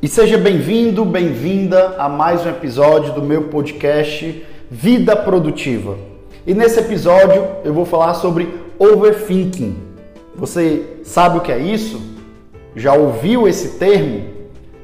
E seja bem-vindo, bem-vinda a mais um episódio do meu podcast Vida Produtiva. E nesse episódio eu vou falar sobre overthinking. Você sabe o que é isso? Já ouviu esse termo?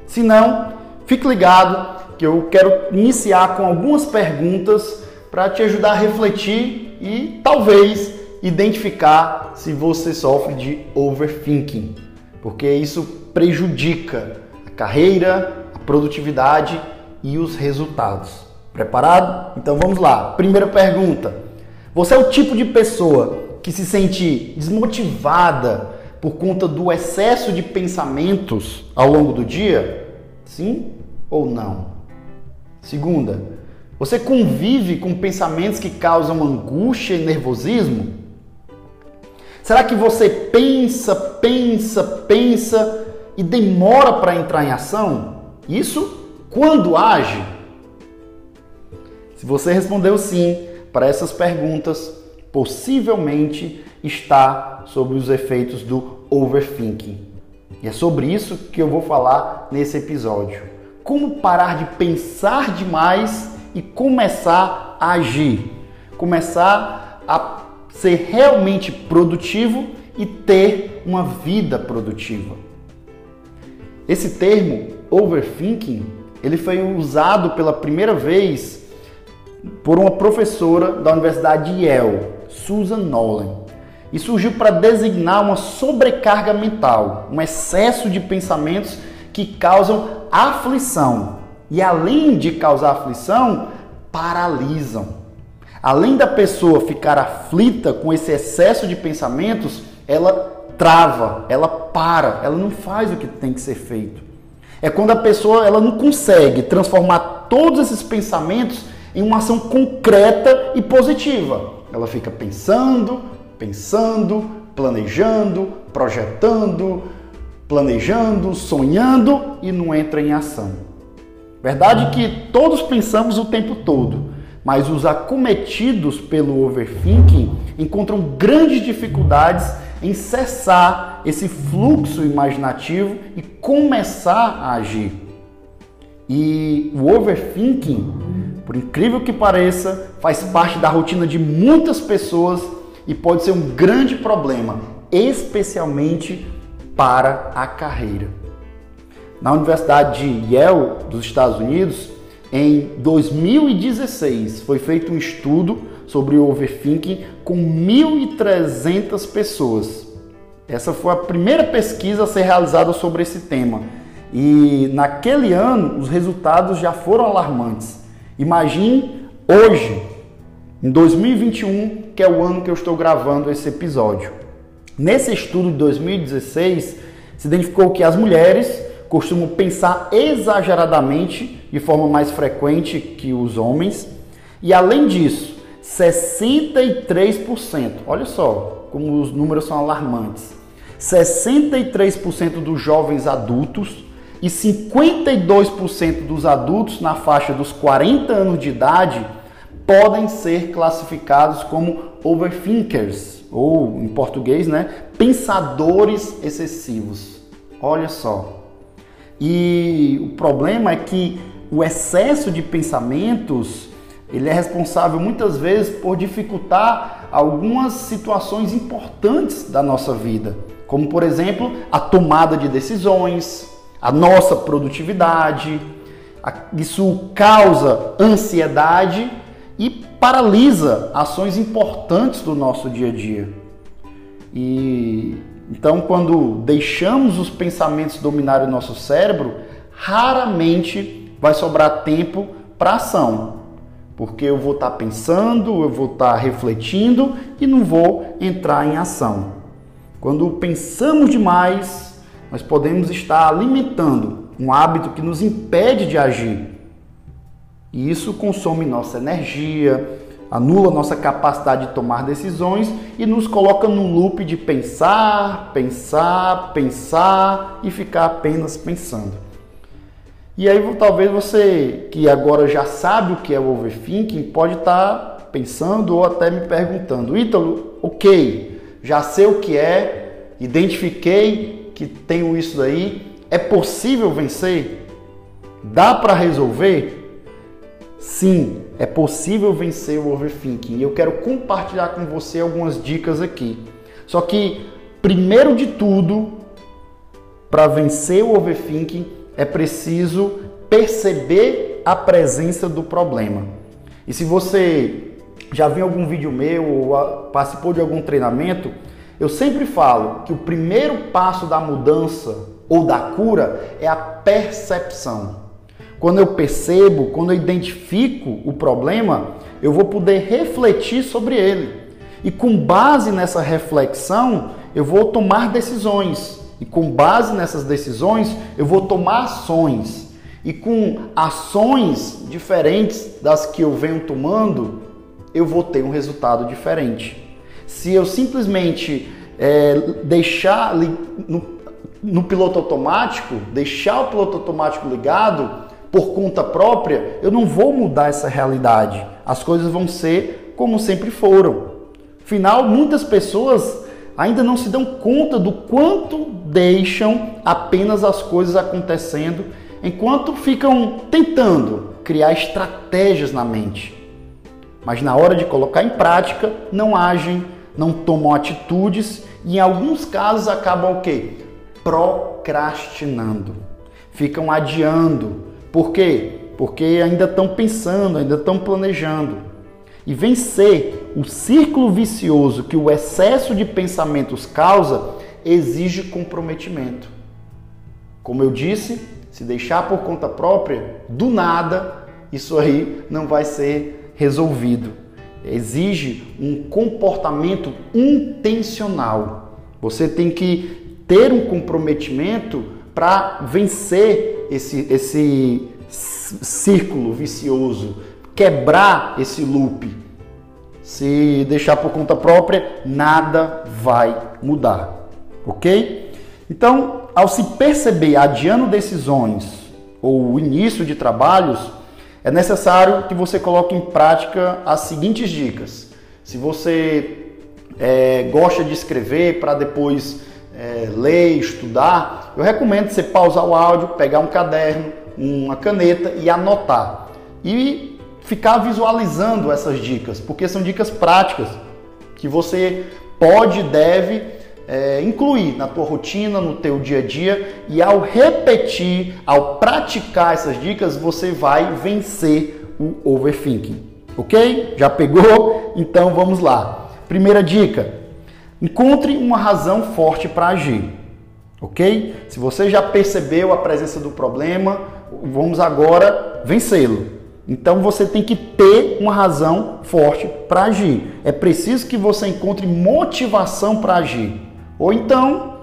Se não, fique ligado que eu quero iniciar com algumas perguntas para te ajudar a refletir e talvez identificar se você sofre de overthinking, porque isso prejudica carreira, a produtividade e os resultados. Preparado? Então vamos lá. Primeira pergunta: Você é o tipo de pessoa que se sente desmotivada por conta do excesso de pensamentos ao longo do dia? Sim ou não? Segunda, você convive com pensamentos que causam angústia e nervosismo? Será que você pensa, pensa, pensa e demora para entrar em ação? Isso quando age? Se você respondeu sim para essas perguntas, possivelmente está sobre os efeitos do overthinking. E é sobre isso que eu vou falar nesse episódio. Como parar de pensar demais e começar a agir. Começar a ser realmente produtivo e ter uma vida produtiva. Esse termo overthinking, ele foi usado pela primeira vez por uma professora da Universidade de Yale, Susan Nolan, e surgiu para designar uma sobrecarga mental, um excesso de pensamentos que causam aflição. E além de causar aflição, paralisam. Além da pessoa ficar aflita com esse excesso de pensamentos, ela trava, ela para, ela não faz o que tem que ser feito. É quando a pessoa ela não consegue transformar todos esses pensamentos em uma ação concreta e positiva. Ela fica pensando, pensando, planejando, projetando, planejando, sonhando e não entra em ação. Verdade que todos pensamos o tempo todo, mas os acometidos pelo overthinking encontram grandes dificuldades em cessar esse fluxo imaginativo e começar a agir. E o overthinking, por incrível que pareça, faz parte da rotina de muitas pessoas e pode ser um grande problema, especialmente para a carreira. Na Universidade de Yale, dos Estados Unidos, em 2016 foi feito um estudo sobre o overthinking com 1.300 pessoas. Essa foi a primeira pesquisa a ser realizada sobre esse tema. E naquele ano os resultados já foram alarmantes. Imagine hoje, em 2021, que é o ano que eu estou gravando esse episódio. Nesse estudo de 2016, se identificou que as mulheres costumam pensar exageradamente de forma mais frequente que os homens. E além disso, 63%. Olha só como os números são alarmantes. 63% dos jovens adultos e 52% dos adultos na faixa dos 40 anos de idade podem ser classificados como overthinkers, ou em português, né, pensadores excessivos. Olha só. E o problema é que o excesso de pensamentos ele é responsável muitas vezes por dificultar algumas situações importantes da nossa vida, como por exemplo a tomada de decisões, a nossa produtividade. Isso causa ansiedade e paralisa ações importantes do nosso dia a dia. E então, quando deixamos os pensamentos dominar o nosso cérebro, raramente vai sobrar tempo para ação porque eu vou estar tá pensando, eu vou estar tá refletindo e não vou entrar em ação. Quando pensamos demais, nós podemos estar alimentando um hábito que nos impede de agir. E isso consome nossa energia, anula nossa capacidade de tomar decisões e nos coloca num loop de pensar, pensar, pensar e ficar apenas pensando. E aí talvez você que agora já sabe o que é o overthinking pode estar tá pensando ou até me perguntando, Ítalo, ok, já sei o que é, identifiquei que tenho isso daí, é possível vencer? Dá para resolver? Sim, é possível vencer o overthinking. Eu quero compartilhar com você algumas dicas aqui. Só que, primeiro de tudo, para vencer o overthinking, é preciso perceber a presença do problema. E se você já viu algum vídeo meu ou participou de algum treinamento, eu sempre falo que o primeiro passo da mudança ou da cura é a percepção. Quando eu percebo, quando eu identifico o problema, eu vou poder refletir sobre ele. E com base nessa reflexão, eu vou tomar decisões. E com base nessas decisões, eu vou tomar ações. E com ações diferentes das que eu venho tomando, eu vou ter um resultado diferente. Se eu simplesmente é, deixar no, no piloto automático, deixar o piloto automático ligado por conta própria, eu não vou mudar essa realidade. As coisas vão ser como sempre foram. Afinal, muitas pessoas ainda não se dão conta do quanto deixam apenas as coisas acontecendo enquanto ficam tentando criar estratégias na mente mas na hora de colocar em prática não agem, não tomam atitudes e em alguns casos acabam o quê? Procrastinando. Ficam adiando. Por quê? Porque ainda estão pensando, ainda estão planejando. E vencer o círculo vicioso que o excesso de pensamentos causa exige comprometimento. Como eu disse, se deixar por conta própria, do nada, isso aí não vai ser resolvido. Exige um comportamento intencional. Você tem que ter um comprometimento para vencer esse, esse círculo vicioso, quebrar esse loop. Se deixar por conta própria, nada vai mudar, ok? Então, ao se perceber adiando decisões ou o início de trabalhos, é necessário que você coloque em prática as seguintes dicas. Se você é, gosta de escrever para depois é, ler, estudar, eu recomendo você pausar o áudio, pegar um caderno, uma caneta e anotar. E ficar visualizando essas dicas, porque são dicas práticas que você pode e deve é, incluir na tua rotina, no teu dia a dia e ao repetir, ao praticar essas dicas, você vai vencer o overthinking. Ok? Já pegou? Então vamos lá. Primeira dica: encontre uma razão forte para agir. Ok? Se você já percebeu a presença do problema, vamos agora vencê-lo. Então você tem que ter uma razão forte para agir. É preciso que você encontre motivação para agir. Ou então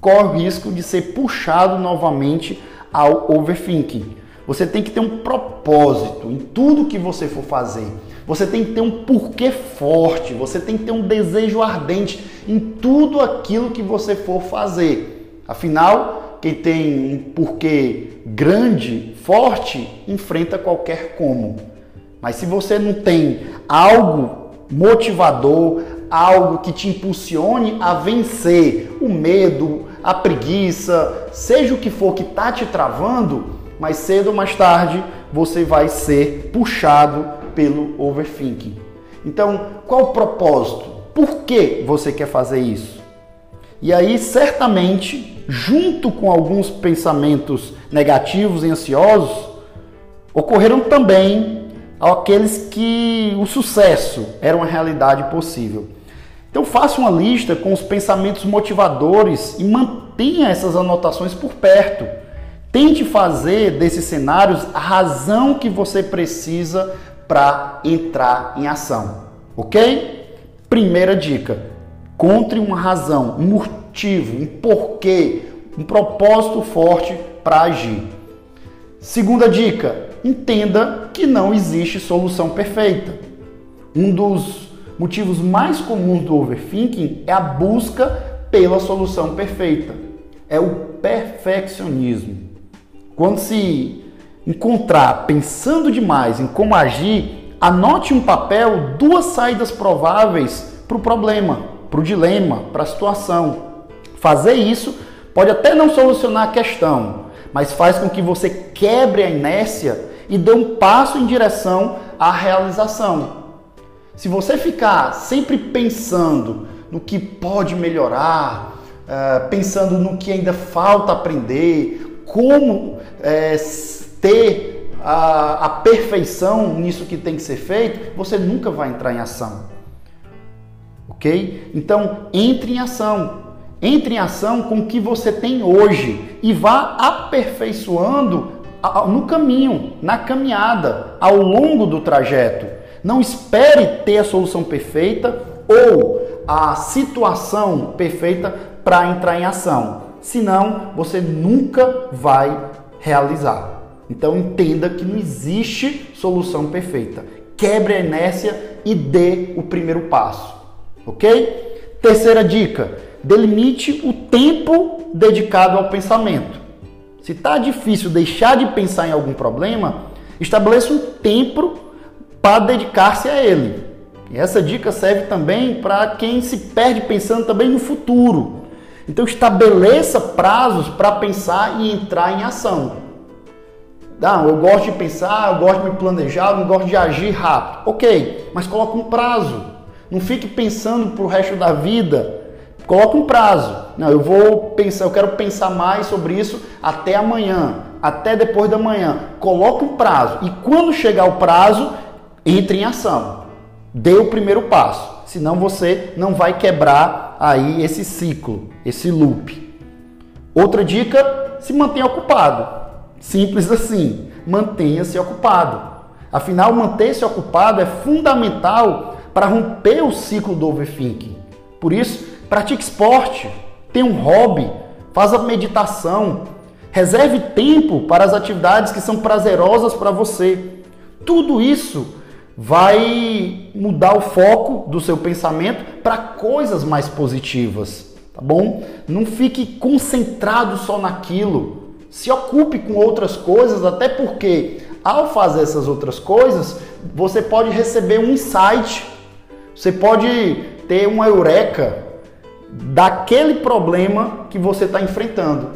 corre o risco de ser puxado novamente ao overthinking. Você tem que ter um propósito em tudo que você for fazer. Você tem que ter um porquê forte, você tem que ter um desejo ardente em tudo aquilo que você for fazer. Afinal, quem tem um porquê grande, forte, enfrenta qualquer como. Mas se você não tem algo motivador, algo que te impulsione a vencer o medo, a preguiça, seja o que for que está te travando, mais cedo ou mais tarde você vai ser puxado pelo overthinking. Então, qual o propósito? Por que você quer fazer isso? E aí, certamente, junto com alguns pensamentos negativos e ansiosos, ocorreram também aqueles que o sucesso era uma realidade possível. Então faça uma lista com os pensamentos motivadores e mantenha essas anotações por perto. Tente fazer desses cenários a razão que você precisa para entrar em ação, ok? Primeira dica: encontre uma razão, um motivo, um porquê, um propósito forte para agir. Segunda dica: entenda que não existe solução perfeita. Um dos motivos mais comuns do overthinking é a busca pela solução perfeita. É o perfeccionismo. Quando se encontrar pensando demais em como agir, anote um papel duas saídas prováveis para o problema, para o dilema, para a situação. Fazer isso pode até não solucionar a questão, mas faz com que você quebre a inércia e dê um passo em direção à realização. Se você ficar sempre pensando no que pode melhorar, uh, pensando no que ainda falta aprender, como uh, ter a perfeição nisso que tem que ser feito, você nunca vai entrar em ação. Ok? Então, entre em ação. Entre em ação com o que você tem hoje e vá aperfeiçoando no caminho, na caminhada, ao longo do trajeto. Não espere ter a solução perfeita ou a situação perfeita para entrar em ação. Senão, você nunca vai realizar. Então, entenda que não existe solução perfeita. Quebre a inércia e dê o primeiro passo. Ok? Terceira dica: delimite o tempo dedicado ao pensamento. Se está difícil deixar de pensar em algum problema, estabeleça um tempo para dedicar-se a ele. E essa dica serve também para quem se perde pensando também no futuro. Então estabeleça prazos para pensar e entrar em ação. Não, eu gosto de pensar, eu gosto de me planejar, eu gosto de agir rápido. Ok, mas coloque um prazo. Não fique pensando para o resto da vida Coloca um prazo. Não, eu vou pensar, eu quero pensar mais sobre isso até amanhã, até depois da manhã. Coloca um prazo. E quando chegar o prazo, entre em ação. Dê o primeiro passo. Senão você não vai quebrar aí esse ciclo, esse loop. Outra dica, se mantenha ocupado. Simples assim. Mantenha-se ocupado. Afinal, manter-se ocupado é fundamental para romper o ciclo do overthinking. Por isso, pratique esporte, tenha um hobby, faça meditação, reserve tempo para as atividades que são prazerosas para você. Tudo isso vai mudar o foco do seu pensamento para coisas mais positivas, tá bom? Não fique concentrado só naquilo. Se ocupe com outras coisas, até porque ao fazer essas outras coisas, você pode receber um insight, você pode ter uma eureka, daquele problema que você está enfrentando.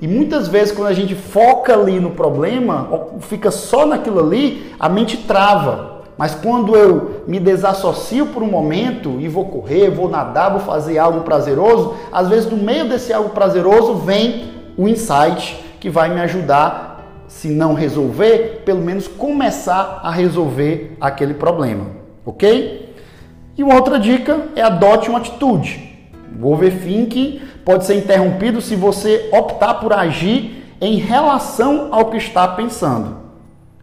E muitas vezes, quando a gente foca ali no problema, fica só naquilo ali, a mente trava. Mas quando eu me desassocio por um momento e vou correr, vou nadar, vou fazer algo prazeroso, às vezes no meio desse algo prazeroso vem o insight que vai me ajudar, se não resolver, pelo menos começar a resolver aquele problema, ok? E uma outra dica é adote uma atitude. O overthinking pode ser interrompido se você optar por agir em relação ao que está pensando.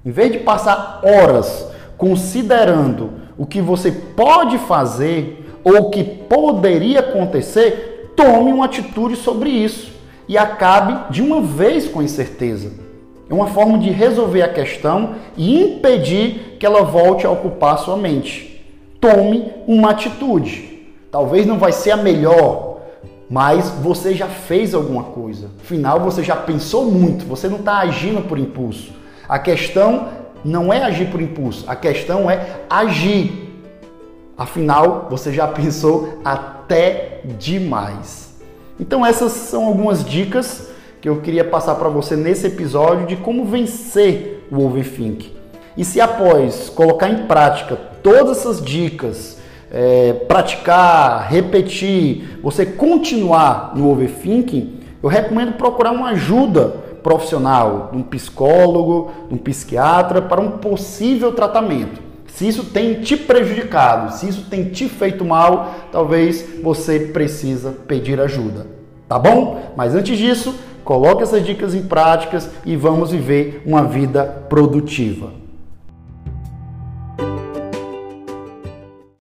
Em vez de passar horas considerando o que você pode fazer ou o que poderia acontecer, tome uma atitude sobre isso e acabe de uma vez com a incerteza. É uma forma de resolver a questão e impedir que ela volte a ocupar sua mente. Tome uma atitude. Talvez não vai ser a melhor, mas você já fez alguma coisa. Afinal, você já pensou muito, você não está agindo por impulso. A questão não é agir por impulso, a questão é agir. Afinal, você já pensou até demais. Então, essas são algumas dicas que eu queria passar para você nesse episódio de como vencer o overthink. E se após colocar em prática todas essas dicas, é, praticar, repetir, você continuar no overthinking, eu recomendo procurar uma ajuda profissional, um psicólogo, um psiquiatra, para um possível tratamento. Se isso tem te prejudicado, se isso tem te feito mal, talvez você precisa pedir ajuda. Tá bom? Mas antes disso, coloque essas dicas em práticas e vamos viver uma vida produtiva.